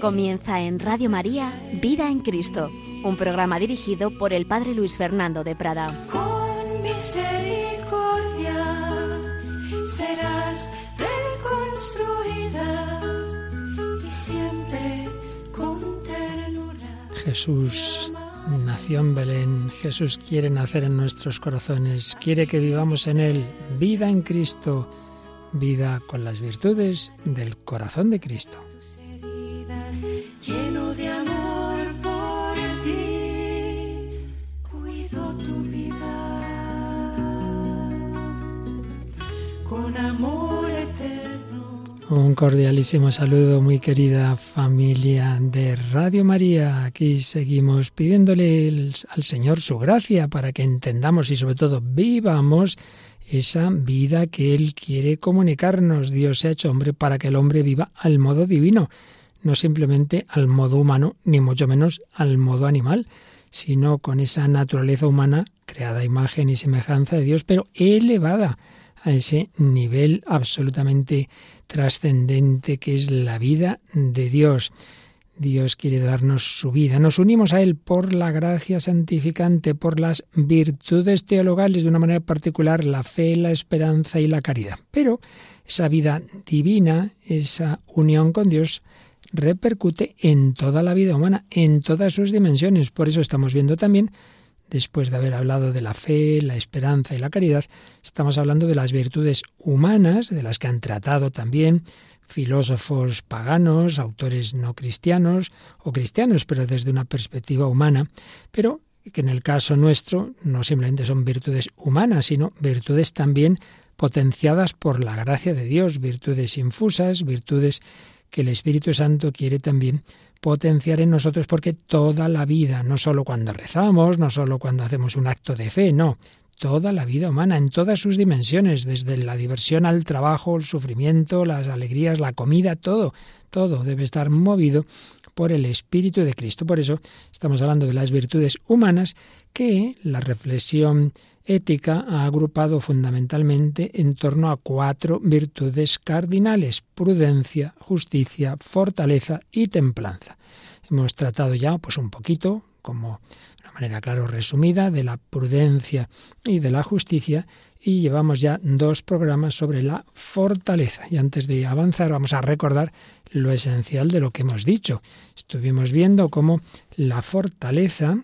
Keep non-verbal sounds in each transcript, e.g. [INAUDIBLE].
Comienza en Radio María Vida en Cristo, un programa dirigido por el Padre Luis Fernando de Prada. Con misericordia serás reconstruida y siempre con ternura. Jesús nació en Belén, Jesús quiere nacer en nuestros corazones, quiere que vivamos en Él vida en Cristo, vida con las virtudes del corazón de Cristo. Cordialísimo saludo, muy querida familia de Radio María. Aquí seguimos pidiéndole al Señor su gracia para que entendamos y sobre todo vivamos esa vida que Él quiere comunicarnos. Dios se ha hecho hombre para que el hombre viva al modo divino, no simplemente al modo humano, ni mucho menos al modo animal, sino con esa naturaleza humana creada a imagen y semejanza de Dios, pero elevada a ese nivel absolutamente trascendente que es la vida de Dios. Dios quiere darnos su vida. Nos unimos a Él por la gracia santificante, por las virtudes teologales, de una manera particular la fe, la esperanza y la caridad. Pero esa vida divina, esa unión con Dios, repercute en toda la vida humana, en todas sus dimensiones. Por eso estamos viendo también, después de haber hablado de la fe, la esperanza y la caridad, estamos hablando de las virtudes humanas, de las que han tratado también filósofos paganos, autores no cristianos o cristianos, pero desde una perspectiva humana, pero que en el caso nuestro no simplemente son virtudes humanas, sino virtudes también potenciadas por la gracia de Dios, virtudes infusas, virtudes que el Espíritu Santo quiere también potenciar en nosotros porque toda la vida, no solo cuando rezamos, no solo cuando hacemos un acto de fe, no, toda la vida humana, en todas sus dimensiones, desde la diversión al trabajo, el sufrimiento, las alegrías, la comida, todo, todo debe estar movido por el Espíritu de Cristo. Por eso estamos hablando de las virtudes humanas que la reflexión ética ha agrupado fundamentalmente en torno a cuatro virtudes cardinales, prudencia, justicia, fortaleza y templanza. Hemos tratado ya pues un poquito, como de una manera claro resumida, de la prudencia y de la justicia y llevamos ya dos programas sobre la fortaleza. Y antes de avanzar vamos a recordar lo esencial de lo que hemos dicho. Estuvimos viendo cómo la fortaleza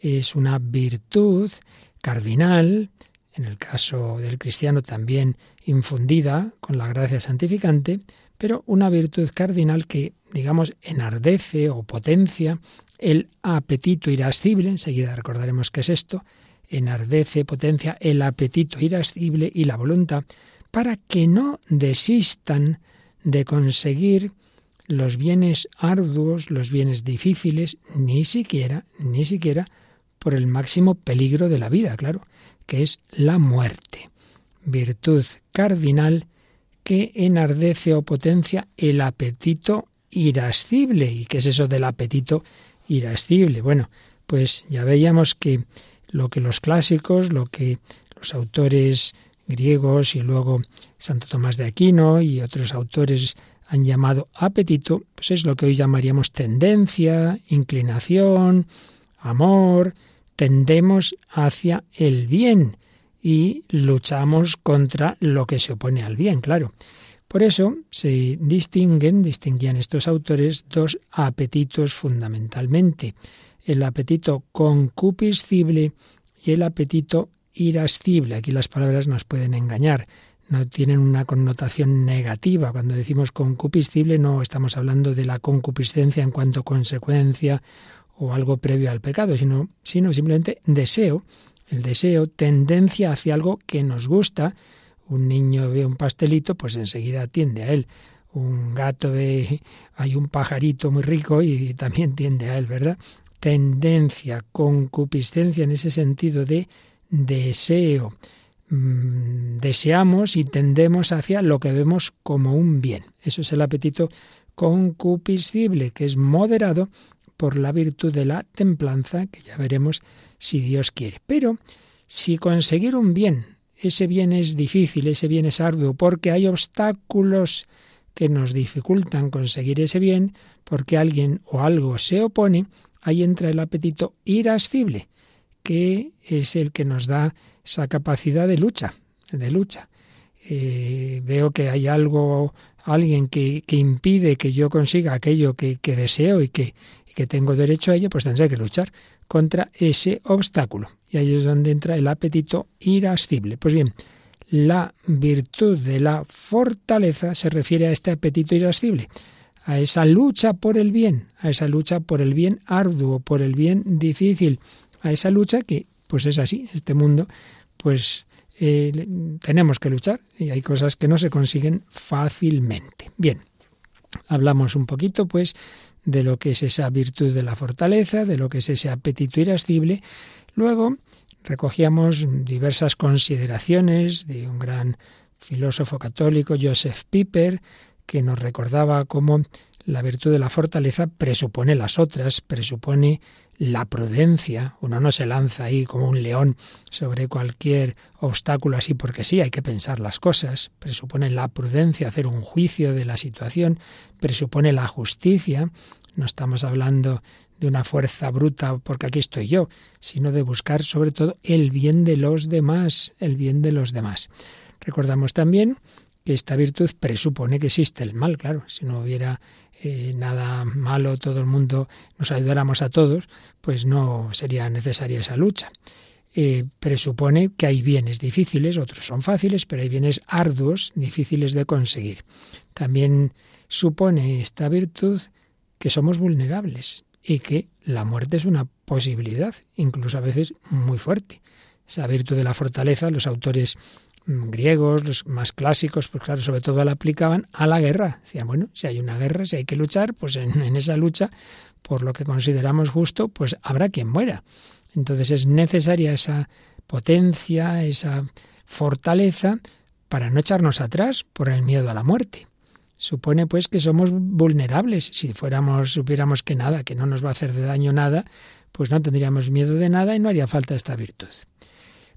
es una virtud cardinal, en el caso del cristiano también infundida con la gracia santificante, pero una virtud cardinal que, digamos, enardece o potencia el apetito irascible, enseguida recordaremos qué es esto, enardece, potencia el apetito irascible y la voluntad, para que no desistan de conseguir los bienes arduos, los bienes difíciles, ni siquiera, ni siquiera por el máximo peligro de la vida, claro, que es la muerte. Virtud cardinal que enardece o potencia el apetito irascible. ¿Y qué es eso del apetito irascible? Bueno, pues ya veíamos que lo que los clásicos, lo que los autores griegos y luego Santo Tomás de Aquino y otros autores han llamado apetito, pues es lo que hoy llamaríamos tendencia, inclinación, amor, tendemos hacia el bien y luchamos contra lo que se opone al bien, claro. Por eso se distinguen, distinguían estos autores dos apetitos fundamentalmente, el apetito concupiscible y el apetito irascible. Aquí las palabras nos pueden engañar, no tienen una connotación negativa. Cuando decimos concupiscible no estamos hablando de la concupiscencia en cuanto consecuencia o algo previo al pecado, sino, sino simplemente deseo, el deseo, tendencia hacia algo que nos gusta. Un niño ve un pastelito, pues enseguida tiende a él. Un gato ve, hay un pajarito muy rico y también tiende a él, ¿verdad? Tendencia, concupiscencia en ese sentido de deseo. Mm, deseamos y tendemos hacia lo que vemos como un bien. Eso es el apetito concupiscible, que es moderado por la virtud de la templanza, que ya veremos si Dios quiere. Pero si conseguir un bien, ese bien es difícil, ese bien es arduo, porque hay obstáculos que nos dificultan conseguir ese bien, porque alguien o algo se opone, ahí entra el apetito irascible, que es el que nos da esa capacidad de lucha, de lucha. Eh, veo que hay algo, alguien que, que, impide que yo consiga aquello que, que deseo y que, y que tengo derecho a ello, pues tendré que luchar contra ese obstáculo. Y ahí es donde entra el apetito irascible. Pues bien, la virtud de la fortaleza se refiere a este apetito irascible, a esa lucha por el bien, a esa lucha por el bien arduo, por el bien difícil, a esa lucha que, pues es así, este mundo, pues eh, tenemos que luchar y hay cosas que no se consiguen fácilmente. Bien, hablamos un poquito, pues, de lo que es esa virtud de la fortaleza, de lo que es ese apetito irascible. Luego recogíamos diversas consideraciones de un gran filósofo católico, Joseph Piper, que nos recordaba cómo la virtud de la fortaleza presupone las otras, presupone la prudencia. Uno no se lanza ahí como un león sobre cualquier obstáculo así porque sí, hay que pensar las cosas. Presupone la prudencia, hacer un juicio de la situación, presupone la justicia. No estamos hablando de una fuerza bruta porque aquí estoy yo, sino de buscar sobre todo el bien de los demás, el bien de los demás. Recordamos también esta virtud presupone que existe el mal, claro, si no hubiera eh, nada malo, todo el mundo nos ayudáramos a todos, pues no sería necesaria esa lucha. Eh, presupone que hay bienes difíciles, otros son fáciles, pero hay bienes arduos, difíciles de conseguir. También supone esta virtud que somos vulnerables y que la muerte es una posibilidad, incluso a veces muy fuerte. Esa virtud de la fortaleza, los autores griegos, los más clásicos, pues claro, sobre todo la aplicaban a la guerra. Decían, bueno, si hay una guerra, si hay que luchar, pues en, en esa lucha, por lo que consideramos justo, pues habrá quien muera. Entonces es necesaria esa potencia, esa fortaleza, para no echarnos atrás por el miedo a la muerte. Supone pues que somos vulnerables. Si fuéramos, supiéramos que nada, que no nos va a hacer de daño nada, pues no tendríamos miedo de nada y no haría falta esta virtud.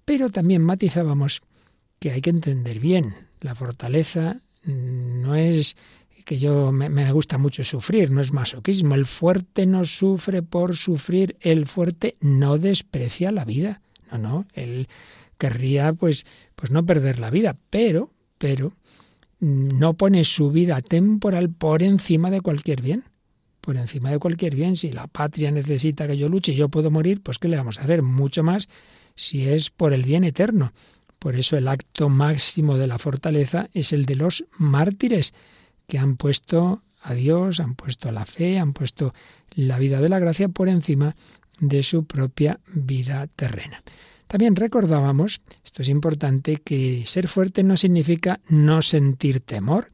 Pero también matizábamos que hay que entender bien. La fortaleza no es que yo me, gusta mucho sufrir, no es masoquismo. El fuerte no sufre por sufrir, el fuerte no desprecia la vida. No, no, él querría pues, pues no perder la vida, pero, pero no pone su vida temporal por encima de cualquier bien. Por encima de cualquier bien. Si la patria necesita que yo luche y yo puedo morir, pues ¿qué le vamos a hacer? Mucho más si es por el bien eterno. Por eso el acto máximo de la fortaleza es el de los mártires, que han puesto a Dios, han puesto la fe, han puesto la vida de la gracia por encima de su propia vida terrena. También recordábamos, esto es importante, que ser fuerte no significa no sentir temor.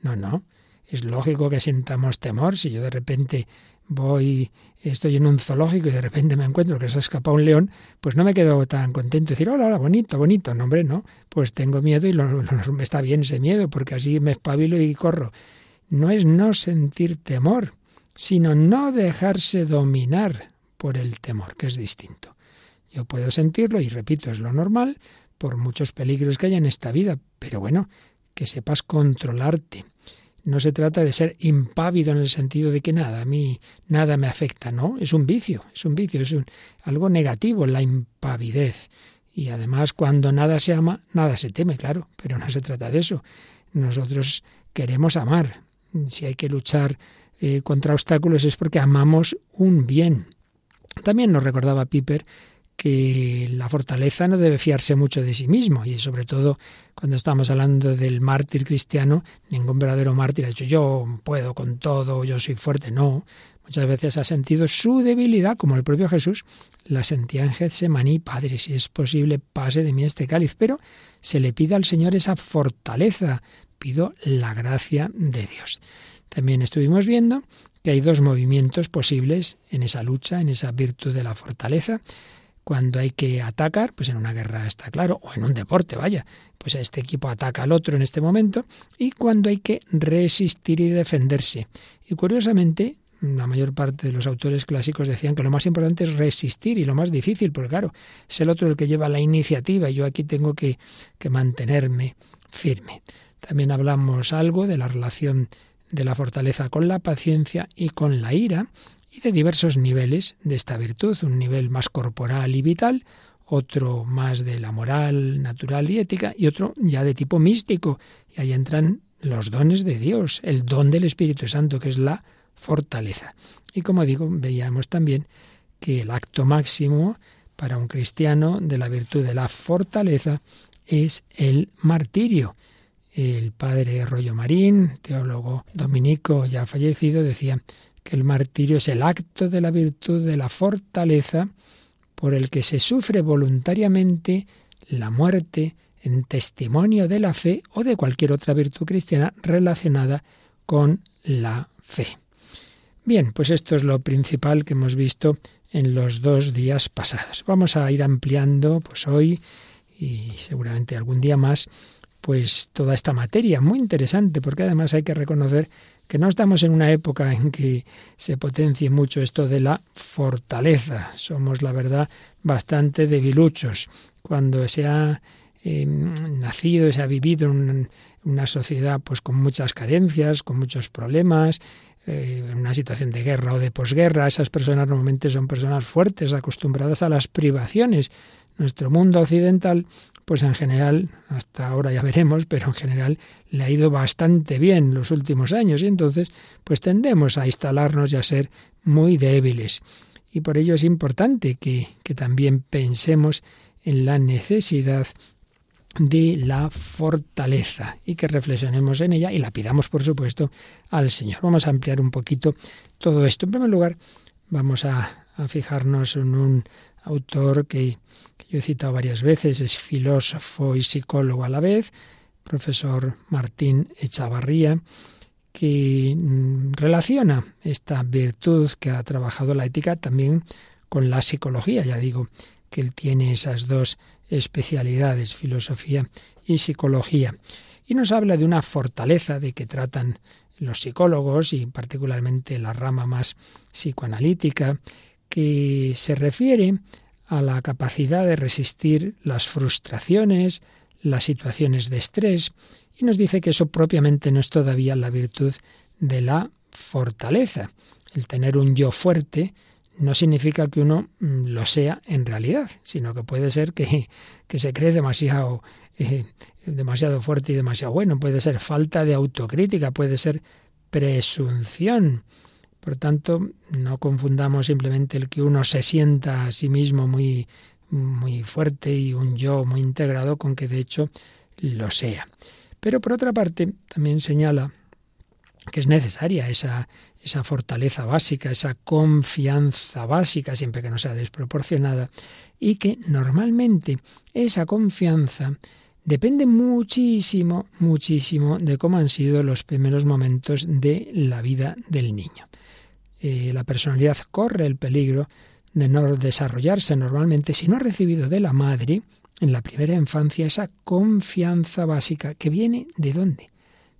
No, no. Es lógico que sintamos temor. Si yo de repente voy, estoy en un zoológico y de repente me encuentro que se ha escapado un león, pues no me quedo tan contento de decir, hola, hola, bonito, bonito. No, hombre, no. Pues tengo miedo y lo, lo, está bien ese miedo, porque así me espabilo y corro. No es no sentir temor, sino no dejarse dominar por el temor, que es distinto. Yo puedo sentirlo y repito, es lo normal por muchos peligros que hay en esta vida, pero bueno, que sepas controlarte. No se trata de ser impávido en el sentido de que nada, a mí nada me afecta, no, es un vicio, es un vicio, es un, algo negativo la impavidez. Y además cuando nada se ama, nada se teme, claro, pero no se trata de eso. Nosotros queremos amar. Si hay que luchar eh, contra obstáculos es porque amamos un bien. También nos recordaba Piper que la fortaleza no debe fiarse mucho de sí mismo y sobre todo cuando estamos hablando del mártir cristiano, ningún verdadero mártir ha dicho yo puedo con todo, yo soy fuerte, no. Muchas veces ha sentido su debilidad, como el propio Jesús la sentía en Getsemaní, Padre, si es posible, pase de mí este cáliz, pero se le pide al Señor esa fortaleza, pido la gracia de Dios. También estuvimos viendo que hay dos movimientos posibles en esa lucha, en esa virtud de la fortaleza cuando hay que atacar, pues en una guerra está claro, o en un deporte, vaya, pues este equipo ataca al otro en este momento, y cuando hay que resistir y defenderse. Y curiosamente, la mayor parte de los autores clásicos decían que lo más importante es resistir y lo más difícil, porque claro, es el otro el que lleva la iniciativa y yo aquí tengo que, que mantenerme firme. También hablamos algo de la relación de la fortaleza con la paciencia y con la ira y de diversos niveles de esta virtud, un nivel más corporal y vital, otro más de la moral, natural y ética, y otro ya de tipo místico. Y ahí entran los dones de Dios, el don del Espíritu Santo, que es la fortaleza. Y como digo, veíamos también que el acto máximo para un cristiano de la virtud de la fortaleza es el martirio. El padre Rollo Marín, teólogo dominico ya fallecido, decía que el martirio es el acto de la virtud de la fortaleza por el que se sufre voluntariamente la muerte en testimonio de la fe o de cualquier otra virtud cristiana relacionada con la fe. Bien, pues esto es lo principal que hemos visto en los dos días pasados. Vamos a ir ampliando pues hoy y seguramente algún día más pues toda esta materia muy interesante porque además hay que reconocer que no estamos en una época en que se potencie mucho esto de la fortaleza. Somos, la verdad, bastante debiluchos. Cuando se ha eh, nacido, se ha vivido en una sociedad pues con muchas carencias, con muchos problemas, eh, en una situación de guerra o de posguerra, esas personas normalmente son personas fuertes, acostumbradas a las privaciones. Nuestro mundo occidental pues en general, hasta ahora ya veremos, pero en general le ha ido bastante bien los últimos años y entonces pues tendemos a instalarnos y a ser muy débiles. Y por ello es importante que, que también pensemos en la necesidad de la fortaleza y que reflexionemos en ella y la pidamos, por supuesto, al Señor. Vamos a ampliar un poquito todo esto. En primer lugar, vamos a, a fijarnos en un autor que yo he citado varias veces, es filósofo y psicólogo a la vez, profesor Martín Echavarría, que mm, relaciona esta virtud que ha trabajado la ética también con la psicología. Ya digo que él tiene esas dos especialidades, filosofía y psicología. Y nos habla de una fortaleza de que tratan los psicólogos y particularmente la rama más psicoanalítica, que se refiere a la capacidad de resistir las frustraciones, las situaciones de estrés, y nos dice que eso propiamente no es todavía la virtud de la fortaleza. El tener un yo fuerte no significa que uno mm, lo sea en realidad, sino que puede ser que, [LAUGHS] que se cree demasiado, eh, demasiado fuerte y demasiado bueno, puede ser falta de autocrítica, puede ser presunción. Por tanto, no confundamos simplemente el que uno se sienta a sí mismo muy, muy fuerte y un yo muy integrado con que de hecho lo sea. Pero por otra parte, también señala que es necesaria esa, esa fortaleza básica, esa confianza básica, siempre que no sea desproporcionada, y que normalmente esa confianza depende muchísimo, muchísimo de cómo han sido los primeros momentos de la vida del niño. Eh, la personalidad corre el peligro de no desarrollarse normalmente si no ha recibido de la madre en la primera infancia esa confianza básica que viene de dónde?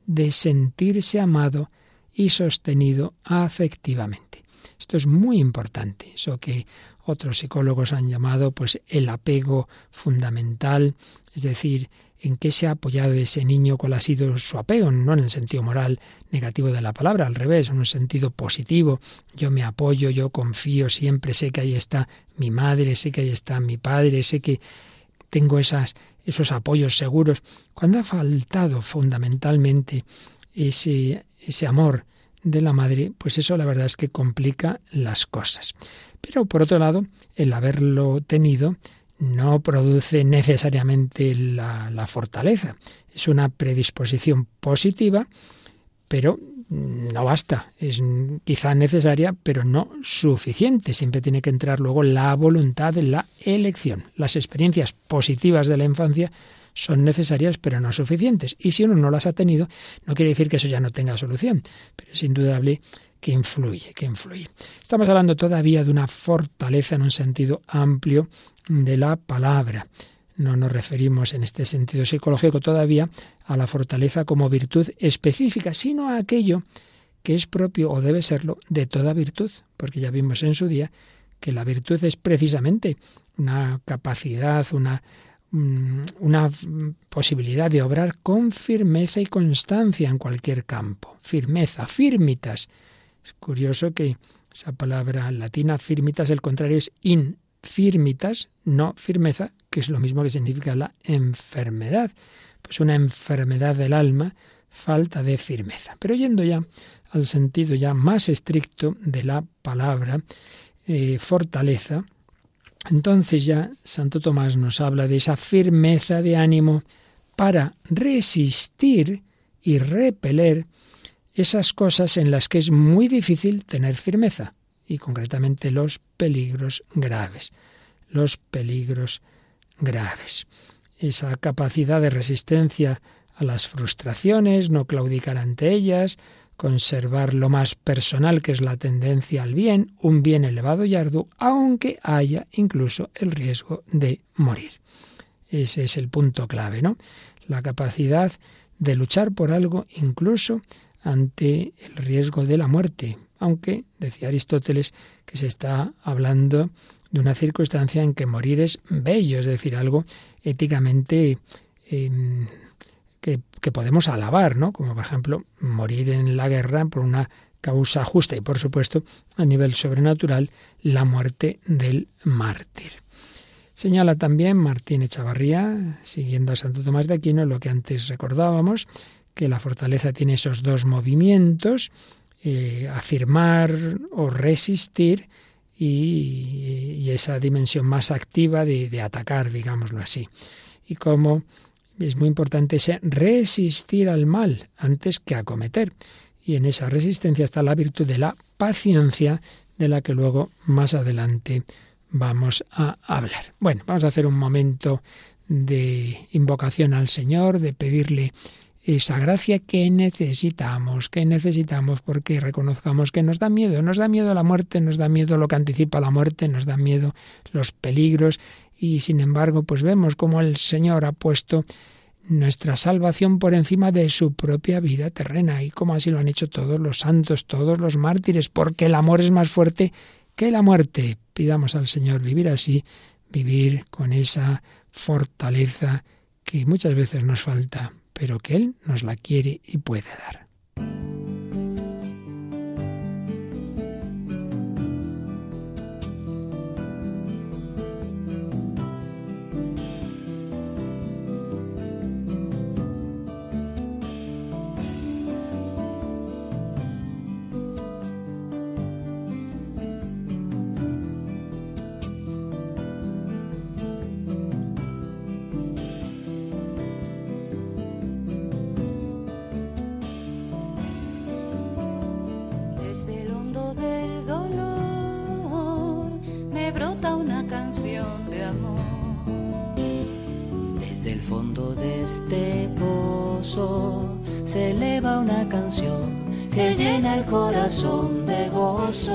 De sentirse amado y sostenido afectivamente. Esto es muy importante, eso que otros psicólogos han llamado pues el apego fundamental, es decir, en qué se ha apoyado ese niño, cuál ha sido su apego, no en el sentido moral negativo de la palabra, al revés, en un sentido positivo. Yo me apoyo, yo confío, siempre sé que ahí está mi madre, sé que ahí está mi padre, sé que tengo esas, esos apoyos seguros. Cuando ha faltado fundamentalmente ese, ese amor de la madre, pues eso la verdad es que complica las cosas. Pero por otro lado, el haberlo tenido, no produce necesariamente la, fortaleza. Es una predisposición positiva, pero no basta. Es quizá necesaria, pero no suficiente. Siempre tiene que entrar luego la voluntad la elección. Las experiencias positivas de la infancia son necesarias, pero no suficientes. Y si uno no las ha tenido, no quiere decir que eso ya no tenga solución, pero es indudable que influye, que influye. Estamos hablando todavía de una fortaleza en un sentido amplio de la palabra. No nos referimos en este sentido psicológico todavía a la fortaleza como virtud específica, sino a aquello que es propio o debe serlo de toda virtud, porque ya vimos en su día que la virtud es precisamente una capacidad, una, una posibilidad de obrar con firmeza y constancia en cualquier campo. Firmeza, firmitas. Es curioso que esa palabra latina firmitas, el contrario es infirmitas, no firmeza, que es lo mismo que significa la enfermedad. Pues una enfermedad del alma, falta de firmeza. Pero yendo ya al sentido ya más estricto de la palabra eh, fortaleza, entonces ya Santo Tomás nos habla de esa firmeza de ánimo para resistir y repeler esas cosas en las que es muy difícil tener firmeza, y concretamente los peligros graves, los peligros graves. Esa capacidad de resistencia a las frustraciones, no claudicar ante ellas, conservar lo más personal que es la tendencia al bien, un bien elevado y arduo, aunque haya incluso el riesgo de morir. Ese es el punto clave, ¿no? La capacidad de luchar por algo incluso ante el riesgo de la muerte, aunque decía Aristóteles que se está hablando de una circunstancia en que morir es bello, es decir, algo éticamente em, que, podemos alabar, ¿no? Como por ejemplo morir en la guerra por una causa justa y por supuesto a nivel sobrenatural la muerte del mártir. Señala también Martín Echavarría, siguiendo a Santo Tomás de Aquino, lo que antes recordábamos, que la fortaleza tiene esos dos movimientos, eh, afirmar o resistir, y, esa dimensión más activa de, de, atacar, digámoslo así. Y como es muy importante ese resistir al mal antes que acometer. Y en esa resistencia está la virtud de la paciencia, de la que luego más adelante vamos a hablar. Bueno, vamos a hacer un momento de invocación al Señor, de pedirle esa gracia que necesitamos, que necesitamos porque reconozcamos que nos da miedo, nos da miedo la muerte, nos da miedo lo que anticipa la muerte, nos da miedo los peligros y sin embargo pues vemos cómo el Señor ha puesto nuestra salvación por encima de su propia vida terrena y como así lo han hecho todos los santos, todos los mártires, porque el amor es más fuerte que la muerte. Pidamos al Señor vivir así, vivir con esa fortaleza que muchas veces nos falta pero que Él nos la quiere y puede dar. De gozo.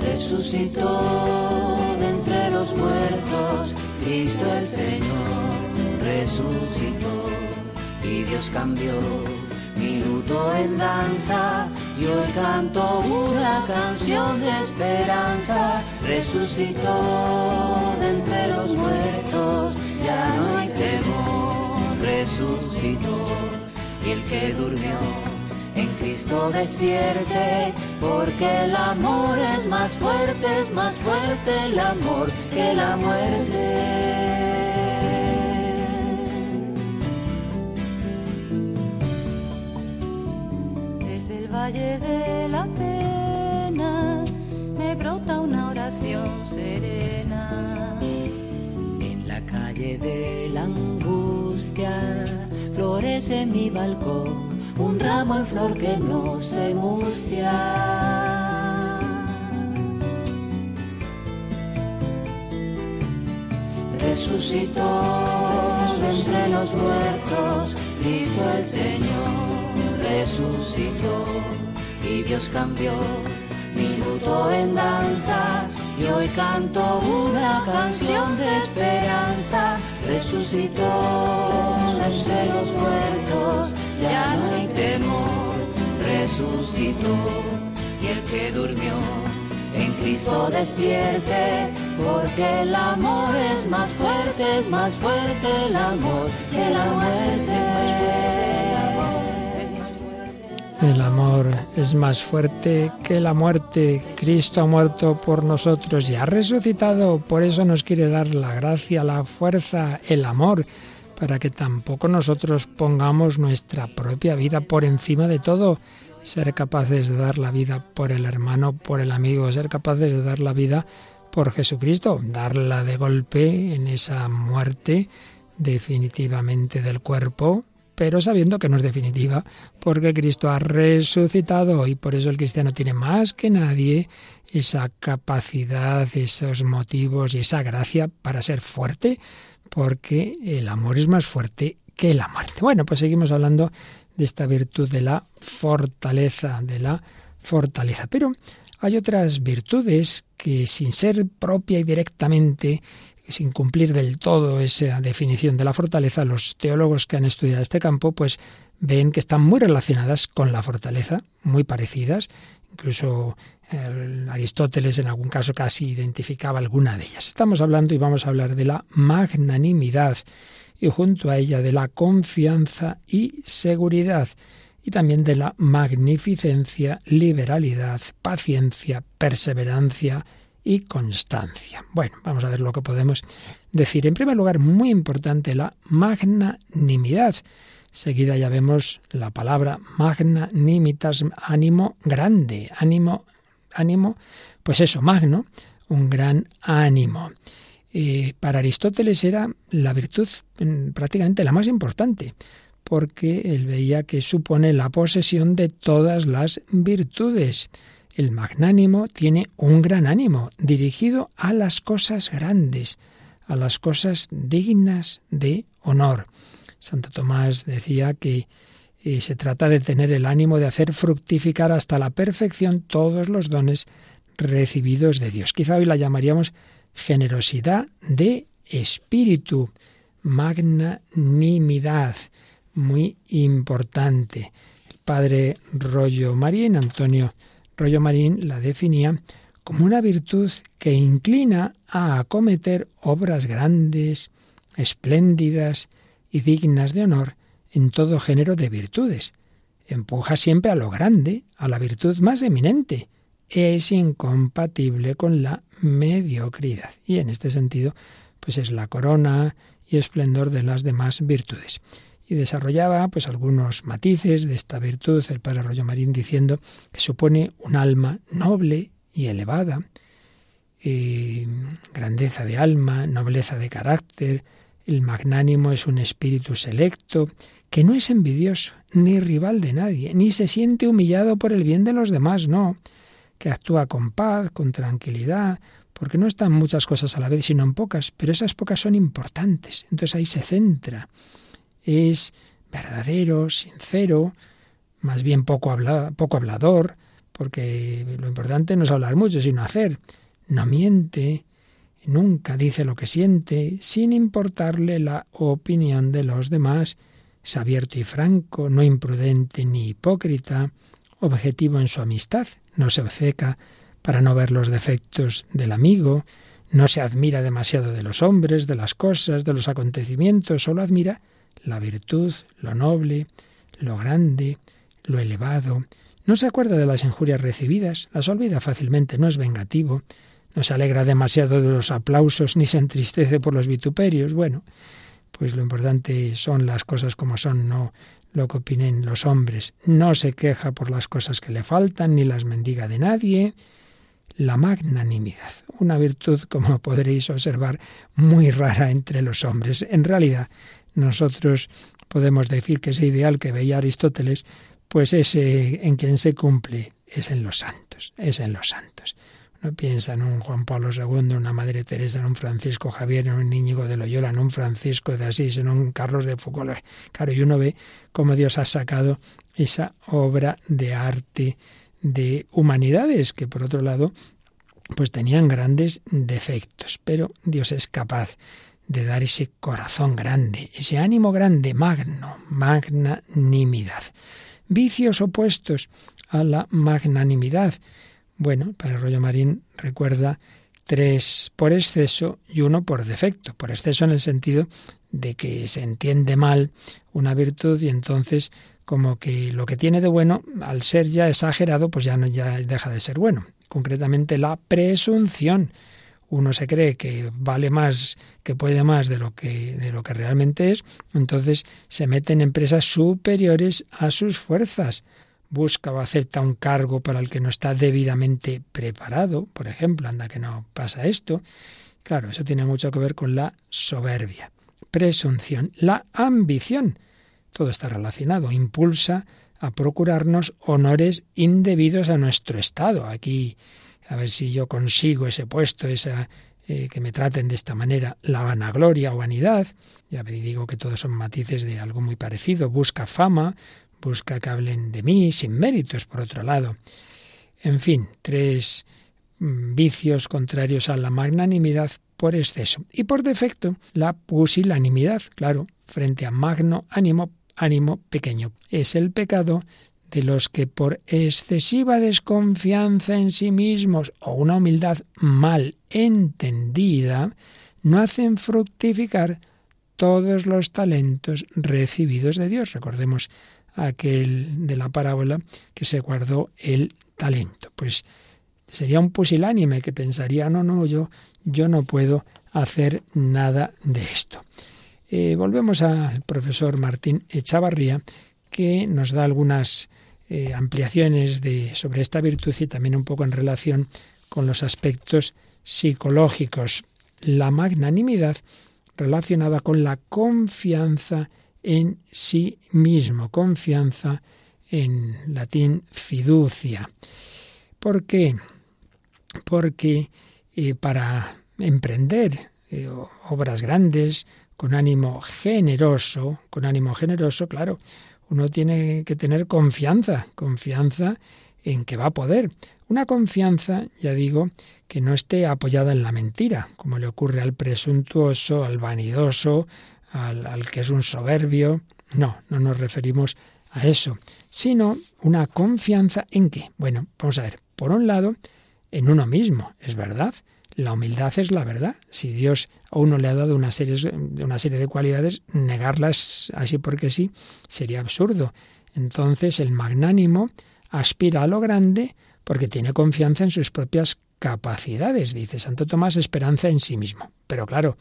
Resucitó de entre los muertos, Cristo el Señor, resucitó y Dios cambió mi luto en danza y hoy canto una canción de esperanza. Resucitó de entre los muertos, ya no hay resucitó y el que durmió en Cristo despierte, porque el amor es más fuerte, es más fuerte el amor que la muerte. Desde el valle de la pena me brota una oración serena. En la calle de florece en mi balcón un ramo en flor que no se mustia. Resucitó entre los muertos, Cristo el Señor resucitó y Dios cambió mi luto en danza y hoy canto una canción de esperanza. Resucitó entre los muertos, ya no hay temor. Resucitó y el que durmió en Cristo despierte, porque el amor es más fuerte, es más fuerte el amor que la muerte. El amor es más fuerte que la muerte. Cristo ha muerto por nosotros y ha resucitado. Por eso nos quiere dar la gracia, la fuerza, el amor, para que tampoco nosotros pongamos nuestra propia vida por encima de todo ser capaces de dar la vida por el hermano, por el amigo, ser capaces de dar la vida por Jesucristo, darla de golpe en esa muerte definitivamente del cuerpo, pero sabiendo que no es definitiva, porque Cristo ha resucitado y por eso el cristiano tiene más que nadie esa capacidad, esos motivos y esa gracia para ser fuerte, porque el amor es más fuerte que la muerte. Bueno, pues seguimos hablando de esta virtud de la fortaleza, de la fortaleza. Pero hay otras virtudes que sin ser propia y directamente, sin cumplir del todo esa definición de la fortaleza, los teólogos que han estudiado este campo, pues ven que están muy relacionadas con la fortaleza, muy parecidas. Incluso Aristóteles en algún caso casi identificaba alguna de ellas. Estamos hablando y vamos a hablar de la magnanimidad y junto a ella de la confianza y seguridad, y también de la magnificencia, liberalidad, paciencia, perseverancia y constancia. Bueno, vamos a ver lo que podemos decir. En primer lugar, muy importante, la magnanimidad. Seguida ya vemos la palabra magnanimitas, ánimo grande, ánimo, ánimo, pues eso, magno, un gran ánimo. Eh, para Aristóteles era la virtud mm, prácticamente la más importante, porque él veía que supone la posesión de todas las virtudes. El magnánimo tiene un gran ánimo dirigido a las cosas grandes, a las cosas dignas de honor. Santo Tomás decía que eh, se trata de tener el ánimo de hacer fructificar hasta la perfección todos los dones recibidos de Dios. Quizá hoy la llamaríamos generosidad de espíritu, magnanimidad, muy importante. El padre Rollo Marín, Antonio Rollo Marín, la definía como una virtud que inclina a acometer obras grandes, espléndidas y dignas de honor en todo género de virtudes. Empuja siempre a lo grande, a la virtud más eminente. Es incompatible con la mediocridad. Y en este sentido, pues es la corona y esplendor de las demás virtudes. Y desarrollaba pues algunos matices de esta virtud el padre Arroyo Marín diciendo que supone un alma noble y elevada, eh, grandeza de alma, nobleza de carácter, el magnánimo es un espíritu selecto, que no es envidioso, ni rival de nadie, ni se siente humillado por el bien de los demás, no, que actúa con paz, con tranquilidad, porque no están muchas cosas a la vez, sino en pocas, pero esas pocas son importantes. Entonces ahí se centra. Es verdadero, sincero, más bien poco, poco hablador, porque lo importante no es hablar mucho, sino hacer. No miente, nunca dice lo que siente, sin importarle la opinión de los demás. Es abierto y franco, no imprudente ni hipócrita, objetivo en su amistad, no se obceca para no ver los defectos del amigo, no se admira demasiado de los hombres, de las cosas, de los acontecimientos, solo admira la virtud, lo noble, lo grande, lo elevado. No se acuerda de las injurias recibidas, las olvida fácilmente, no es vengativo, no se alegra demasiado de los aplausos ni se entristece por los vituperios. Bueno, pues lo importante son las cosas como son, no lo que opinen los hombres. No se queja por las cosas que le faltan, ni las mendiga de nadie. La magnanimidad, una virtud, como [LAUGHS] podréis observar, muy rara entre los hombres. En realidad, nosotros podemos decir que ese ideal que veía Aristóteles, pues ese en quien se cumple es en los santos, es en los santos. Uno piensa en un Juan Pablo II, en una Madre Teresa, en un Francisco Javier, en un Íñigo de Loyola, en un Francisco de Asís, en un Carlos de Foucault. Claro, y uno ve cómo Dios ha sacado esa obra de arte de humanidades que por otro lado pues tenían grandes defectos, pero Dios es capaz de dar ese corazón grande, ese ánimo grande, magno, magnanimidad. Vicios opuestos a la magnanimidad, Bueno, para el rollo marín recuerda tres por exceso y uno por defecto. Por exceso en el sentido de que se entiende mal una virtud y entonces como que lo que tiene de bueno, al ser ya exagerado, pues ya no ya deja de ser bueno. Concretamente la presunción. Uno se cree que vale más, que puede más de lo que de lo que realmente es, entonces se mete en empresas superiores a sus fuerzas busca o acepta un cargo para el que no está debidamente preparado, por ejemplo, anda que no pasa esto. Claro, eso tiene mucho que ver con la soberbia, presunción, la ambición. Todo está relacionado, impulsa a procurarnos honores indebidos a nuestro estado. Aquí, a ver si yo consigo ese puesto, esa eh, que me traten de esta manera, la vanagloria o vanidad. Ya digo que todos son matices de algo muy parecido. Busca fama, busca que hablen de mí sin méritos, por otro lado. En fin, tres mm, vicios contrarios a la magnanimidad por exceso. Y por defecto, la pusilanimidad, claro, frente a magno ánimo, ánimo pequeño. Es el pecado de los que por excesiva desconfianza en sí mismos o una humildad mal entendida, no hacen fructificar todos los talentos recibidos de Dios. Recordemos aquel de la parábola que se guardó el talento. Pues sería un pusilánime que pensaría, no, no, yo, yo no puedo hacer nada de esto. Eh, volvemos al profesor Martín Echavarría, que nos da algunas eh, ampliaciones de, sobre esta virtud y también un poco en relación con los aspectos psicológicos. La magnanimidad relacionada con la confianza en sí mismo, confianza en latín fiducia. ¿Por qué? Porque eh, para emprender eh, obras grandes, con ánimo generoso, con ánimo generoso, claro, uno tiene que tener confianza, confianza en que va a poder. Una confianza, ya digo, que no esté apoyada en la mentira, como le ocurre al presuntuoso, al vanidoso, al, que es un soberbio. No, no nos referimos a eso, sino una confianza en qué. Bueno, vamos a ver, por un lado, en uno mismo, es verdad. La humildad es la verdad. Si Dios a uno le ha dado una serie, una serie de cualidades, negarlas así porque sí sería absurdo. Entonces el magnánimo aspira a lo grande porque tiene confianza en sus propias capacidades, dice Santo Tomás, esperanza en sí mismo. Pero claro,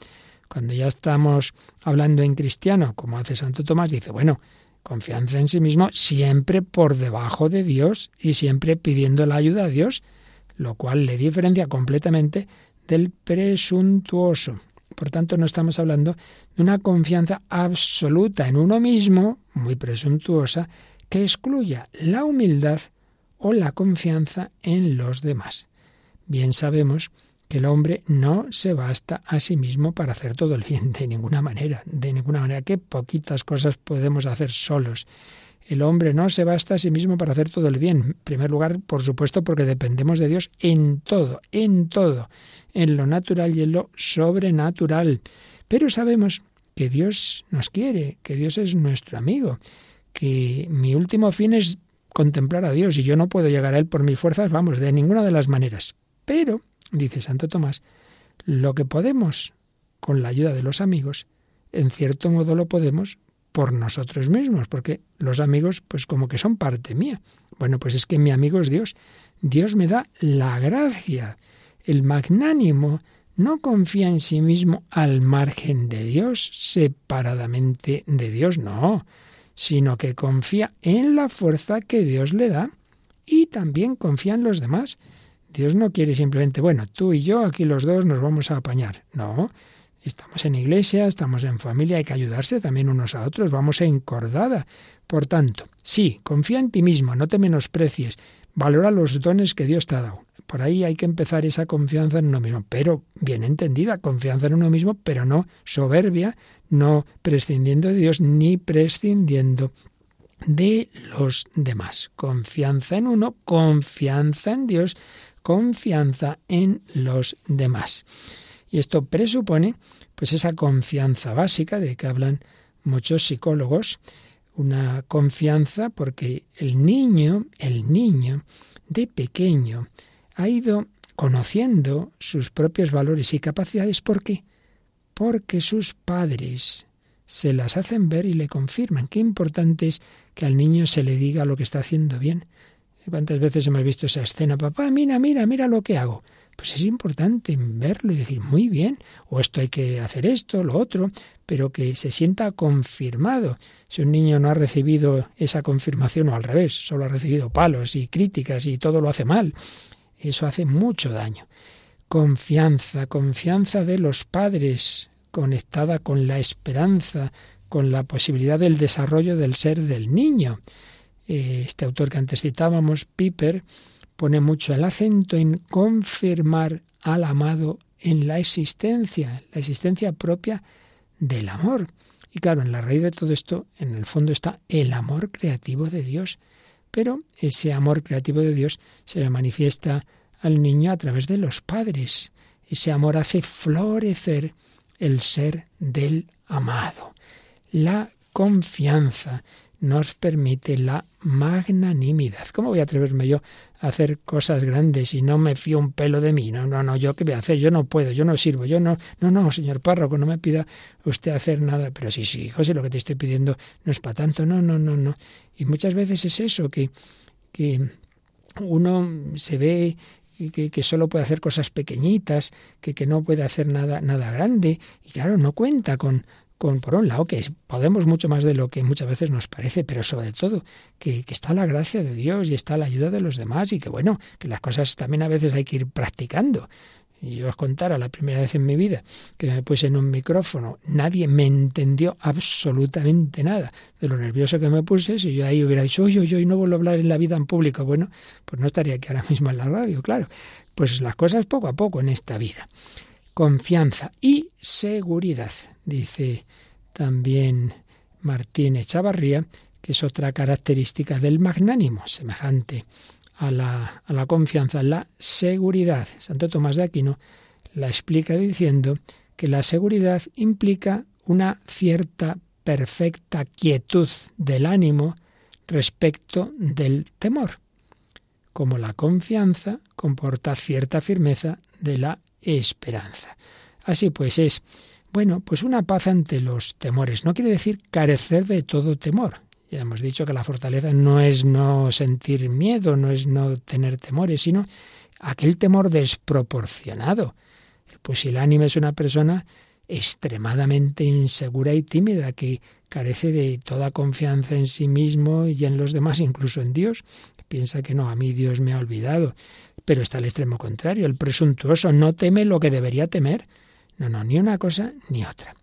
cuando ya estamos hablando en cristiano, como hace Santo Tomás, dice, bueno, confianza en sí mismo siempre por debajo de Dios y siempre pidiendo la ayuda a Dios, lo cual le diferencia completamente del presuntuoso. Por tanto, no estamos hablando de una confianza absoluta en uno mismo, muy presuntuosa, que excluya la humildad o la confianza en los demás. Bien sabemos que el hombre no se basta a sí mismo para hacer todo el bien, de ninguna manera, de ninguna manera, que poquitas cosas podemos hacer solos. El hombre no se basta a sí mismo para hacer todo el bien. En primer lugar, por supuesto, porque dependemos de Dios en todo, en todo, en lo natural y en lo sobrenatural. Pero sabemos que Dios nos quiere, que Dios es nuestro amigo, que mi último fin es contemplar a Dios y yo no puedo llegar a Él por mis fuerzas, vamos, de ninguna de las maneras. Pero dice Santo Tomás, lo que podemos con la ayuda de los amigos, en cierto modo lo podemos por nosotros mismos, porque los amigos pues como que son parte mía. Bueno, pues es que mi amigo es Dios. Dios me da la gracia. El magnánimo no confía en sí mismo al margen de Dios, separadamente de Dios, no, sino que confía en la fuerza que Dios le da y también confía en los demás. Dios no quiere simplemente, bueno, tú y yo aquí los dos nos vamos a apañar. No, estamos en iglesia, estamos en familia, hay que ayudarse también unos a otros, vamos encordada. Por tanto, sí, confía en ti mismo, no te menosprecies, valora los dones que Dios te ha dado. Por ahí hay que empezar esa confianza en uno mismo, pero bien entendida, confianza en uno mismo, pero no soberbia, no prescindiendo de Dios ni prescindiendo de los demás. Confianza en uno, confianza en Dios, confianza en los demás. Y esto presupone pues esa confianza básica de que hablan muchos psicólogos, una confianza porque el niño, el niño de pequeño ha ido conociendo sus propios valores y capacidades. ¿Por qué? Porque sus padres se las hacen ver y le confirman. Qué importante es que al niño se le diga lo que está haciendo bien. ¿Cuántas veces hemos visto esa escena? Papá, mira, mira, mira lo que hago. Pues es importante verlo y decir, muy bien, o esto hay que hacer esto, lo otro, pero que se sienta confirmado. Si un niño no ha recibido esa confirmación o al revés, solo ha recibido palos y críticas y todo lo hace mal, eso hace mucho daño. Confianza, confianza de los padres, conectada con la esperanza, con la posibilidad del desarrollo del ser del niño. Eh, este autor que antes citábamos, Piper, pone mucho el acento en confirmar al amado en la existencia, la existencia propia del amor. Y claro, en la raíz de todo esto, en el fondo está el amor creativo de Dios. Pero ese amor creativo de Dios se le manifiesta al niño a través de los padres. Ese amor hace florecer el ser del amado. La confianza nos permite la magnanimidad. ¿Cómo voy a atreverme yo a hacer cosas grandes si no me fío un pelo de mí? No, no, no, yo qué voy a hacer, yo no puedo, yo no sirvo, yo no, no, no, señor párroco, no me pida usted hacer nada. Pero sí, sí, José, lo que te estoy pidiendo no es para tanto, no, no, no, no. Y muchas veces es eso, que, que uno se ve que, que, solo puede hacer cosas pequeñitas, que, que no puede hacer nada, nada grande, y claro, no cuenta con, con, por un lado, que podemos mucho más de lo que muchas veces nos parece, pero sobre todo que, está la gracia de Dios y está la ayuda de los demás y que bueno, que las cosas también a veces hay que ir practicando. Y yo os contara la primera vez en mi vida que me puse en un micrófono, nadie me entendió absolutamente nada de lo nervioso que me puse. Si yo ahí hubiera dicho, oye, oye, no vuelvo a hablar en la vida en público, bueno, pues no estaría aquí ahora mismo en la radio, claro. Pues las cosas poco a poco en esta vida. Confianza y seguridad dice también Martín Echavarría, que es otra característica del magnánimo, semejante a la, a la confianza, la seguridad. Santo Tomás de Aquino la explica diciendo que la seguridad implica una cierta perfecta quietud del ánimo respecto del temor, como la confianza comporta cierta firmeza de la esperanza. Así pues es bueno, pues una paz ante los temores. No quiere decir carecer de todo temor. Ya hemos dicho que la fortaleza no es no sentir miedo, no es no tener temores, sino aquel temor desproporcionado. Pues el ánimo es una persona extremadamente insegura y tímida, que carece de toda confianza en sí mismo y en los demás, incluso en Dios, piensa que no, a mí Dios me ha olvidado. Pero está el extremo contrario, el presuntuoso no teme lo que debería temer, no, no, ni una cosa ni otra.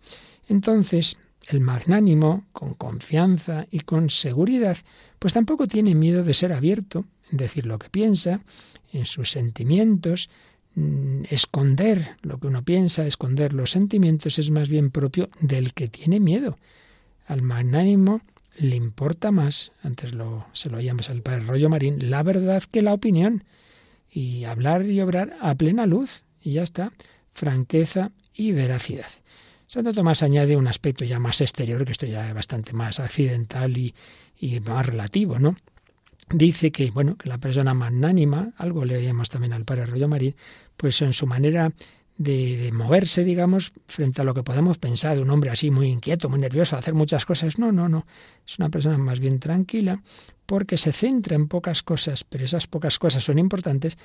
Entonces, el magnánimo, con confianza y con seguridad, pues tampoco tiene miedo de ser abierto, en decir lo que piensa, en sus sentimientos, mm, esconder lo que uno piensa, esconder los sentimientos es más bien propio del que tiene miedo. Al magnánimo le importa más, antes lo, se lo oíamos al padre Rollo Marín, la verdad que la opinión. Y hablar y obrar a plena luz. Y ya está. Franqueza y veracidad. Santo Tomás añade un aspecto ya más exterior, que esto ya es bastante más accidental y, y más relativo, ¿no? Dice que, bueno, que la persona magnánima, algo le oíamos también al padre Rollo Marín, pues en su manera de, de, moverse, digamos, frente a lo que podemos pensar de un hombre así muy inquieto, muy nervioso, hacer muchas cosas. No, no, no. Es una persona más bien tranquila porque se centra en pocas cosas, pero esas pocas cosas son importantes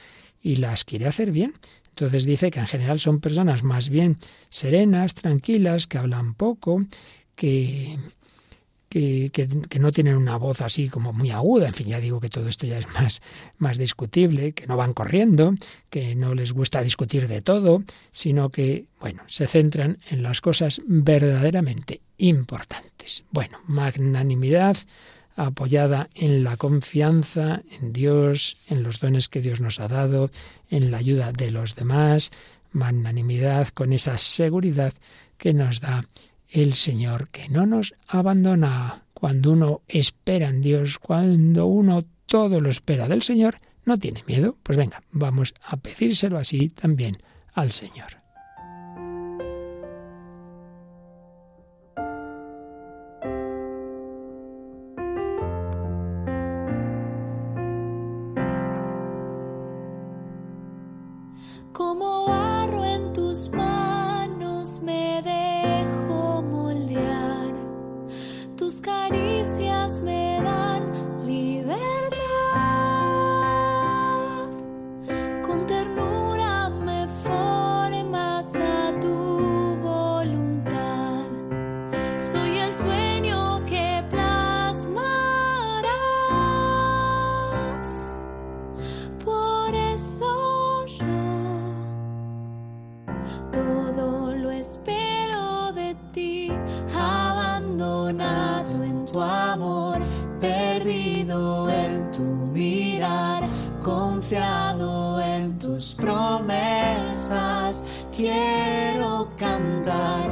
y las quiere hacer bien. Entonces dice que en general son personas más bien serenas, tranquilas, que hablan poco, que, que, que, no tienen una voz así como muy aguda. En fin, ya digo que todo esto ya es más, más discutible, que no van corriendo, que no les gusta discutir de todo, sino que, bueno, se centran en las cosas verdaderamente importantes. Bueno, magnanimidad, apoyada en la confianza en Dios, en los dones que Dios nos ha dado, en la ayuda de los demás, magnanimidad con esa seguridad que nos da el Señor, que no nos abandona cuando uno espera en Dios, cuando uno todo lo espera del Señor, no tiene miedo. Pues venga, vamos a pedírselo así también al Señor. quiero cantar.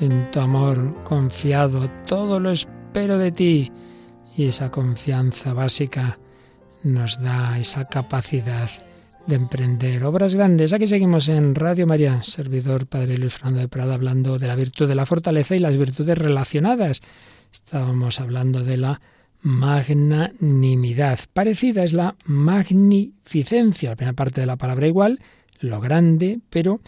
En tu amor confiado, todo lo espero de ti. Y esa confianza básica nos da esa capacidad de emprender obras grandes. Aquí seguimos en Radio María, servidor Padre Luis Fernando de Prada, hablando de la virtud de la fortaleza y las virtudes relacionadas. Estábamos hablando de la magnanimidad. Parecida es la magnificencia, la primera parte de la palabra igual, lo grande, pero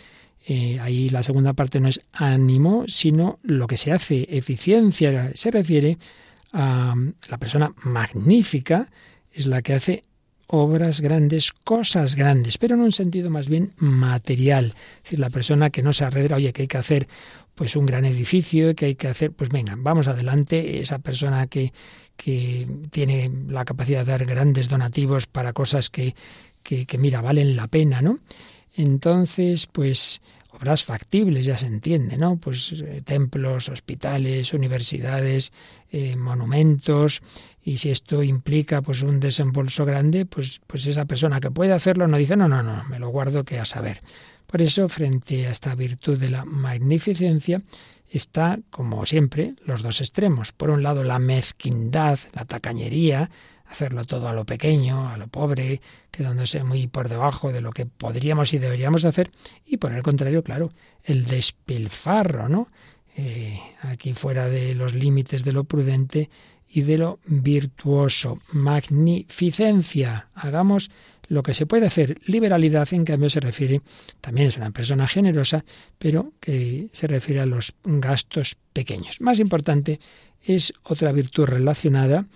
eh, ahí la segunda parte no es ánimo, sino lo que se hace, eficiencia. Se refiere a la persona magnífica, es la que hace obras grandes, cosas grandes, pero en un sentido más bien material. Es decir, la persona que no se arredra, oye, que hay que hacer pues un gran edificio, que hay que hacer, pues venga, vamos adelante, esa persona que, que tiene la capacidad de dar grandes donativos para cosas que, que, mira, valen la pena, ¿no? Entonces, pues obras factibles, ya se entiende, ¿no? Pues eh, templos, hospitales, universidades, eh, monumentos, y si esto implica pues un desembolso grande, pues, pues esa persona que puede hacerlo no dice, no, no, no, me lo guardo que a saber. Por eso, frente a esta virtud de la magnificencia, está, como siempre, los dos extremos. Por un lado, la mezquindad, la tacañería, hacerlo todo a lo pequeño, a lo pobre, quedándose muy por debajo de lo que podríamos y deberíamos hacer, y por el contrario, claro, el despilfarro, ¿no? Eh, aquí fuera de los límites de lo prudente y de lo virtuoso. Magnificencia. Hagamos lo que se puede hacer. Liberalidad, en cambio, se refiere, también es una persona generosa, pero que se refiere a los gastos pequeños. Más importante es otra virtud relacionada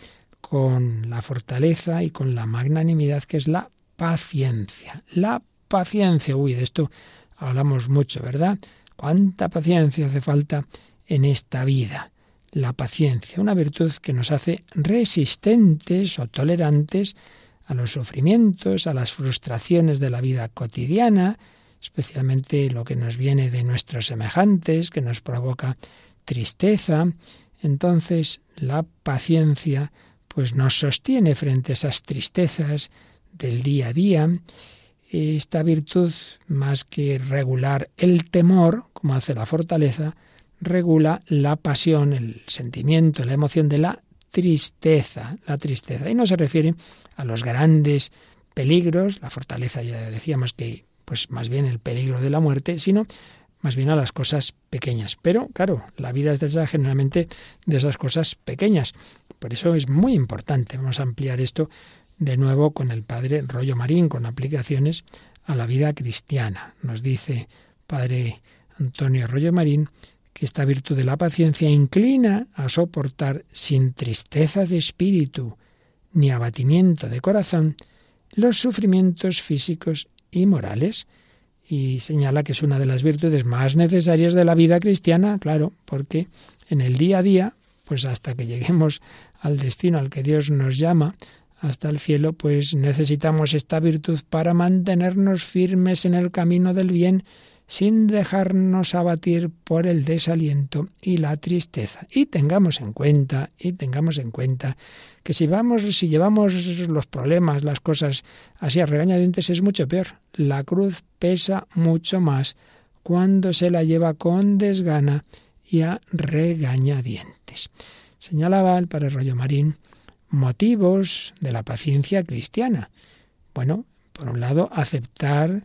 con la fortaleza y con la magnanimidad que es la paciencia. La paciencia, uy, de esto hablamos mucho, ¿verdad? ¿Cuánta paciencia hace falta en esta vida? La paciencia, una virtud que nos hace resistentes o tolerantes a los sufrimientos, a las frustraciones de la vida cotidiana, especialmente lo que nos viene de nuestros semejantes, que nos provoca tristeza, Entonces la paciencia pues nos sostiene frente a esas tristezas del día a día. Esta virtud, más que regular el temor, como hace la fortaleza, regula la pasión, el sentimiento, la emoción de la tristeza, la tristeza. Y no se refiere a los grandes peligros, la fortaleza ya decíamos que pues más bien el peligro de la muerte, sino más bien a las cosas pequeñas. Pero claro, la vida es de generalmente de esas cosas pequeñas. Por eso es muy importante. Vamos a ampliar esto de nuevo con el padre Rollo Marín, con aplicaciones a la vida cristiana. Nos dice padre Antonio Rollo Marín que esta virtud de la paciencia inclina a soportar sin tristeza de espíritu ni abatimiento de corazón los sufrimientos físicos y morales y señala que es una de las virtudes más necesarias de la vida cristiana, claro, porque en el día a día, pues hasta que lleguemos al destino al que Dios nos llama, hasta el cielo, pues necesitamos esta virtud para mantenernos firmes en el camino del bien sin dejarnos abatir por el desaliento y la tristeza. Y tengamos en cuenta, y tengamos en cuenta que si vamos, si llevamos los problemas, las cosas así a regañadientes es mucho peor. La cruz pesa mucho más cuando se la lleva con desgana y a regañadientes. Señalaba el padre Rollo Marín motivos de la paciencia cristiana. Bueno, por un lado, aceptar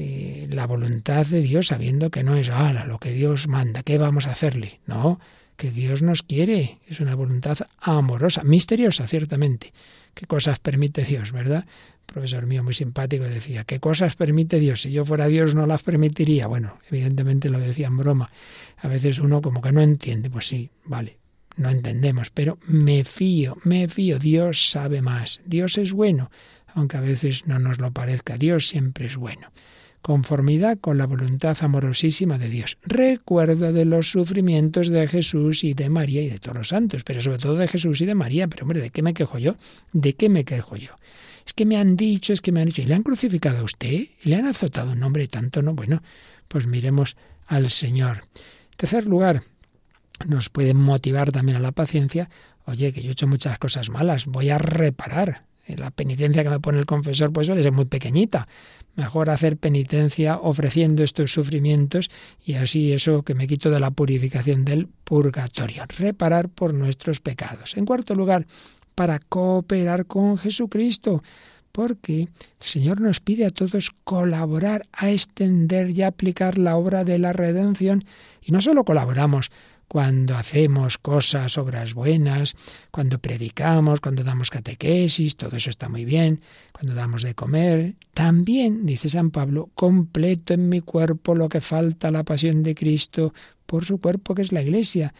eh, la voluntad de Dios sabiendo que no es ahora lo que Dios manda, ¿qué vamos a hacerle? No, que Dios nos quiere, es una voluntad amorosa, misteriosa, ciertamente. ¿Qué cosas permite Dios, verdad? profesor mío muy simpático decía, ¿qué cosas permite Dios? Si yo fuera Dios no las permitiría. Bueno, evidentemente lo decía en broma. A veces uno como que no entiende, pues sí, vale, no entendemos, pero me fío, me fío, Dios sabe más, Dios es bueno, aunque a veces no nos lo parezca, Dios siempre es bueno conformidad con la voluntad amorosísima de Dios. Recuerdo de los sufrimientos de Jesús y de María y de todos los santos, pero sobre todo de Jesús y de María. Pero hombre, ¿de qué me quejo yo? ¿De qué me quejo yo? Es que me han dicho, es que me han dicho, ¿y le han crucificado a usted? ¿Le han azotado un nombre tanto? No, bueno, pues miremos al Señor. En tercer lugar, nos puede motivar también a la paciencia. Oye, que yo he hecho muchas cosas malas, voy a reparar. La penitencia que me pone el confesor pues suele ser muy pequeñita. Mejor hacer penitencia ofreciendo estos sufrimientos y así eso que me quito de la purificación del purgatorio. Reparar por nuestros pecados. En cuarto lugar, para cooperar con Jesucristo porque el Señor nos pide a todos colaborar a extender y aplicar la obra de la redención. Y no solo colaboramos cuando hacemos cosas, obras buenas, cuando predicamos, cuando damos catequesis, todo eso está muy bien, cuando damos de comer. También, dice San Pablo, completo en mi cuerpo lo que falta la pasión de Cristo por su cuerpo que es la Iglesia.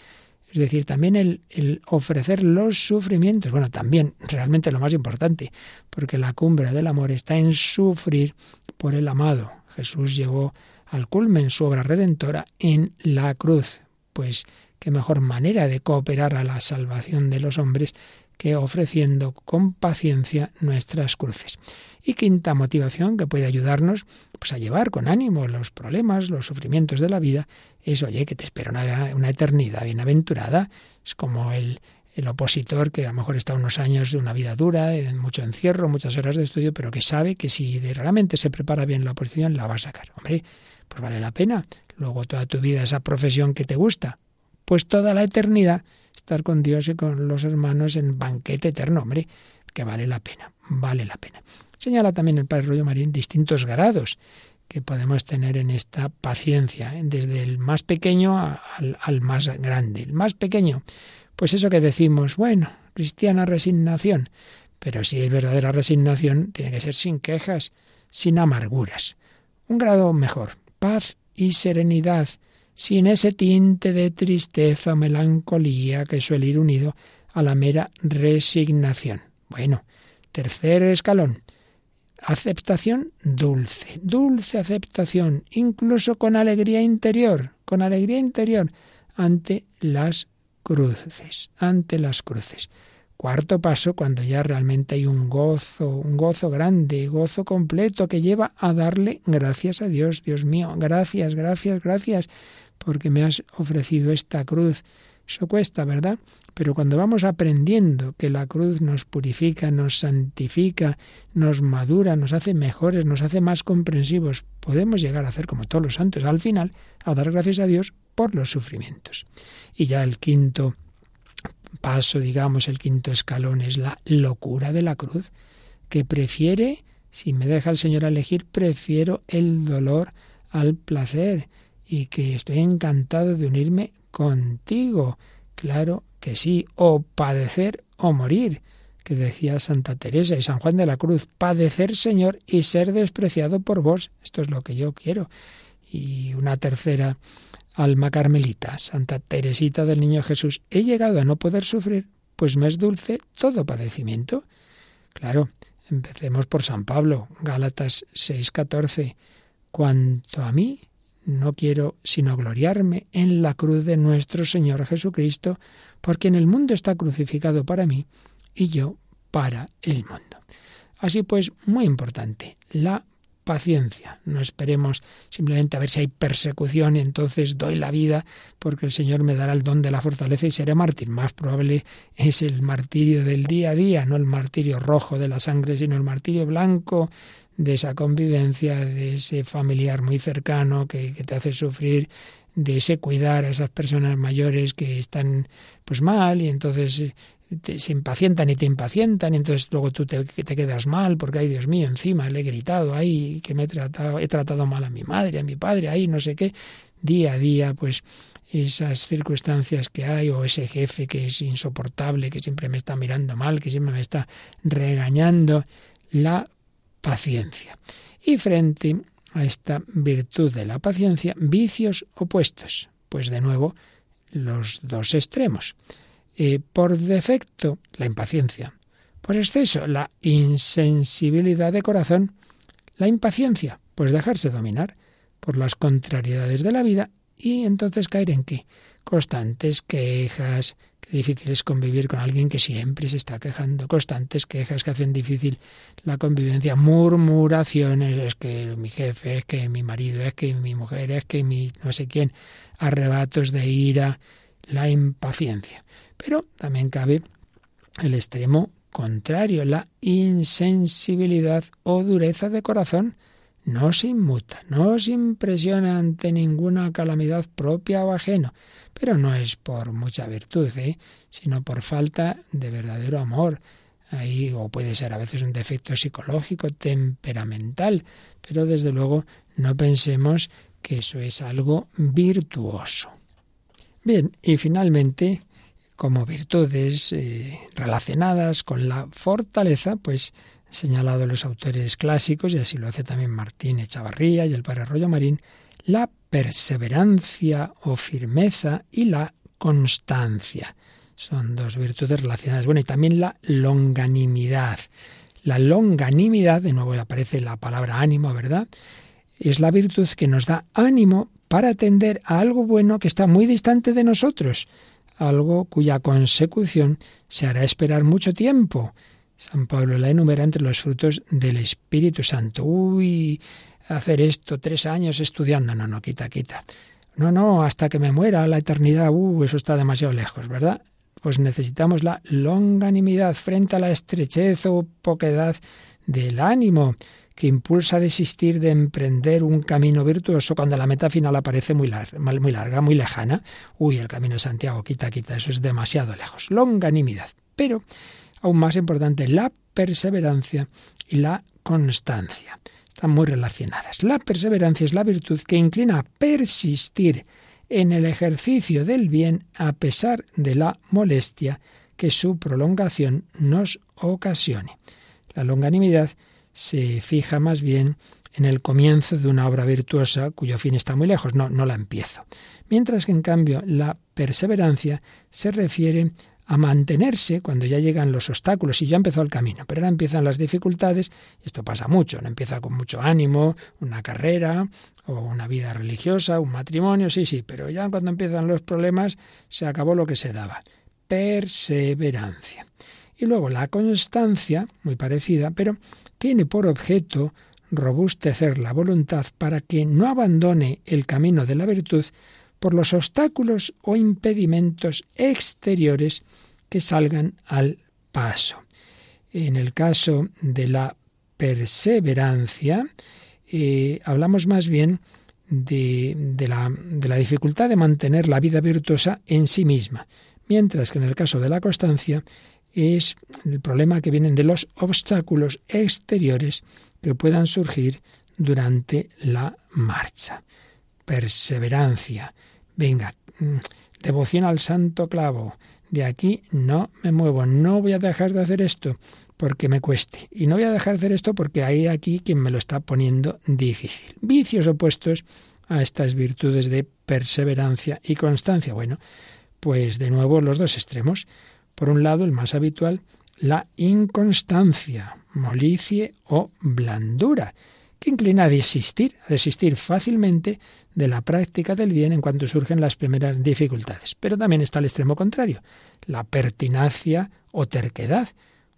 Es decir, también el, el, ofrecer los sufrimientos. Bueno, también, realmente lo más importante, porque la cumbre del amor está en sufrir por el amado. Jesús llegó al culmen su obra redentora en la cruz pues qué mejor manera de cooperar a la salvación de los hombres que ofreciendo con paciencia nuestras cruces. Y quinta motivación que puede ayudarnos pues a llevar con ánimo los problemas, los sufrimientos de la vida, es oye que te espera una, eternidad bienaventurada. Es como el, el opositor que a lo mejor está unos años de una vida dura, en mucho encierro, muchas horas de estudio, pero que sabe que si realmente se prepara bien la oposición, la va a sacar. Hombre, pues vale la pena luego toda tu vida esa profesión que te gusta, pues toda la eternidad estar con Dios y con los hermanos en banquete eterno, hombre, que vale la pena, vale la pena. Señala también el Padre Rollo Marín distintos grados que podemos tener en esta paciencia, desde el más pequeño al, al más grande. El más pequeño, pues eso que decimos, bueno, cristiana resignación, pero si es verdadera resignación, tiene que ser sin quejas, sin amarguras. Un grado mejor, paz y serenidad, sin ese tinte de tristeza o melancolía que suele ir unido a la mera resignación. Bueno, tercer escalón, aceptación dulce, dulce aceptación, incluso con alegría interior, con alegría interior ante las cruces, ante las cruces. Cuarto paso, cuando ya realmente hay un gozo, un gozo grande, gozo completo que lleva a darle gracias a Dios. Dios mío, gracias, gracias, gracias, porque me has ofrecido esta cruz. Eso cuesta, ¿verdad? Pero cuando vamos aprendiendo que la cruz nos purifica, nos santifica, nos madura, nos hace mejores, nos hace más comprensivos, podemos llegar a hacer como todos los santos, al final, a dar gracias a Dios por los sufrimientos. Y ya el quinto paso, digamos, el quinto escalón es la locura de la cruz, que prefiere, si me deja el Señor elegir, prefiero el dolor al placer y que estoy encantado de unirme contigo. Claro que sí, o padecer o morir, que decía Santa Teresa y San Juan de la Cruz, padecer, Señor, y ser despreciado por vos. Esto es lo que yo quiero. Y una tercera alma carmelita, Santa Teresita del Niño Jesús, he llegado a no poder sufrir, pues me es dulce todo padecimiento. Claro, empecemos por San Pablo, Gálatas 6:14. Cuanto a mí, no quiero sino gloriarme en la cruz de nuestro Señor Jesucristo, porque en el mundo está crucificado para mí y yo para el mundo. Así pues, muy importante, la paciencia. No esperemos simplemente a ver si hay persecución y entonces doy la vida porque el Señor me dará el don de la fortaleza y seré mártir. Más probable es el martirio del día a día, no el martirio rojo de la sangre, sino el martirio blanco de esa convivencia, de ese familiar muy cercano que, te hace sufrir, de ese cuidar a esas personas mayores que están pues mal y entonces eh, te, se impacientan y te impacientan y entonces luego tú te, te, quedas mal porque, ay Dios mío, encima le he gritado, ay, que me he tratado, he tratado mal a mi madre, a mi padre, ay, no sé qué, día a día, pues esas circunstancias que hay o ese jefe que es insoportable, que siempre me está mirando mal, que siempre me está regañando, la paciencia. Y frente a esta virtud de la paciencia, vicios opuestos. Pues de nuevo, los dos extremos. Eh, por defecto, la impaciencia. Por exceso, la insensibilidad de corazón. La impaciencia, pues dejarse dominar por las contrariedades de la vida y entonces caer en qué? Constantes quejas, difícil es convivir con alguien que siempre se está quejando, constantes quejas que hacen difícil la convivencia, murmuraciones, es que mi jefe, es que mi marido, es que mi mujer, es que mi no sé quién, arrebatos de ira, la impaciencia. Pero también cabe el extremo contrario, la insensibilidad o dureza de corazón. No se inmuta, no se impresiona ante ninguna calamidad propia o ajena, pero no es por mucha virtud, ¿eh? sino por falta de verdadero amor. Ahí, o puede ser a veces un defecto psicológico, temperamental, pero desde luego no pensemos que eso es algo virtuoso. Bien, y finalmente, como virtudes eh, relacionadas con la fortaleza, pues señalado los autores clásicos, y así lo hace también Martín Echavarría y el padre Arroyo Marín, la perseverancia o firmeza y la constancia. Son dos virtudes relacionadas. Bueno, y también la longanimidad. La longanimidad, de nuevo aparece la palabra ánimo, ¿verdad? Es la virtud que nos da ánimo para atender a algo bueno que está muy distante de nosotros, algo cuya consecución se hará esperar mucho tiempo. San Pablo la enumera entre los frutos del Espíritu Santo. Uy, hacer esto, tres años estudiando. No, no, quita, quita. No, no, hasta que me muera la eternidad, uh, eso está demasiado lejos, ¿verdad? Pues necesitamos la longanimidad frente a la estrechez o poquedad del ánimo que impulsa a desistir de emprender un camino virtuoso cuando la meta final aparece muy, larga, muy larga, muy lejana. Uy, el camino de Santiago, quita, quita, eso es demasiado lejos. Longanimidad. Pero, aún más importante, la perseverancia y la constancia están muy relacionadas. La perseverancia es la virtud que inclina a persistir en el ejercicio del bien a pesar de la molestia que su prolongación nos ocasione. La longanimidad se fija más bien en el comienzo de una obra virtuosa cuyo fin está muy lejos, no, no la empiezo. Mientras que en cambio la perseverancia se refiere a mantenerse cuando ya llegan los obstáculos y ya empezó el camino, pero ahora empiezan las dificultades, y esto pasa mucho, no empieza con mucho ánimo, una carrera o una vida religiosa, un matrimonio, sí, sí, pero ya cuando empiezan los problemas se acabó lo que se daba. Perseverancia. Y luego la constancia, muy parecida, pero tiene por objeto robustecer la voluntad para que no abandone el camino de la virtud por los obstáculos o impedimentos exteriores que salgan al paso. En el caso de la perseverancia, eh, hablamos más bien de, la, de la dificultad de mantener la vida virtuosa en sí misma, mientras que en el caso de la constancia es el problema que vienen de los obstáculos exteriores que puedan surgir durante la marcha. Perseverancia. Venga, mm, devoción al santo clavo. De aquí no me muevo, no voy a dejar de hacer esto porque me cueste. Y no voy a dejar de hacer esto porque hay aquí quien me lo está poniendo difícil. Vicios opuestos a estas virtudes de perseverancia y constancia. Bueno, pues de nuevo los dos extremos. Por un lado, el más habitual, la inconstancia, molicie o blandura, que inclina a desistir, a desistir fácilmente de la práctica del bien en cuanto surgen las primeras dificultades. Pero también está el extremo contrario, la pertinacia o terquedad,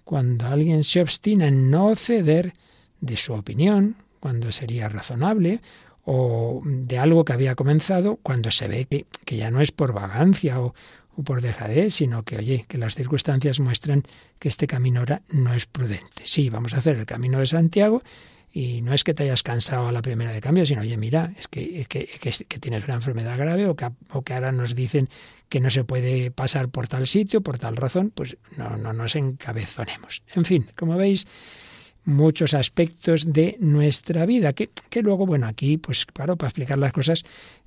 cuando alguien se obstina en no ceder de su opinión, cuando sería razonable, o de algo que había comenzado, cuando se ve que, que ya no es por vagancia o, o por dejadez, sino que, oye, que las circunstancias muestran que este camino ahora no es prudente. Sí, vamos a hacer el camino de Santiago y no es que te hayas cansado a la primera de cambio, sino, oye, mira, es que, que, que, tienes una enfermedad grave o que, o que ahora nos dicen que no se puede pasar por tal sitio, por tal razón, pues no, no nos encabezonemos. En fin, como veis, muchos aspectos de nuestra vida, que, que luego, bueno, aquí, pues claro, para explicar las cosas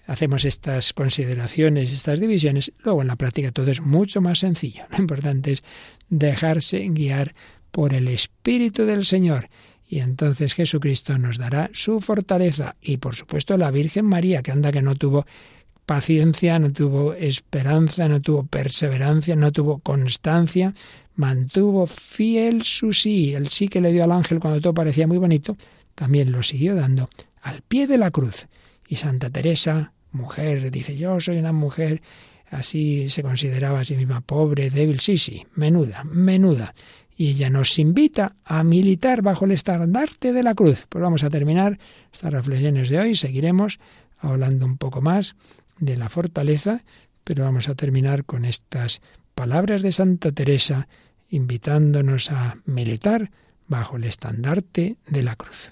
hacemos estas consideraciones, estas divisiones, luego en la práctica todo es mucho más sencillo. Lo importante es dejarse guiar por el Espíritu del Señor. Y entonces Jesucristo nos dará su fortaleza y por supuesto la Virgen María, que anda que no tuvo paciencia, no tuvo esperanza, no tuvo perseverancia, no tuvo constancia, mantuvo fiel su sí, el sí que le dio al ángel cuando todo parecía muy bonito, también lo siguió dando al pie de la cruz. Y Santa Teresa, mujer, dice, yo soy una mujer, así se consideraba a sí misma pobre, débil, sí, sí, menuda, menuda. Y ella nos invita a militar bajo el estandarte de la cruz. Pues vamos a terminar estas reflexiones de hoy, seguiremos hablando un poco más de la fortaleza, pero vamos a terminar con estas palabras de Santa Teresa invitándonos a militar bajo el estandarte de la cruz.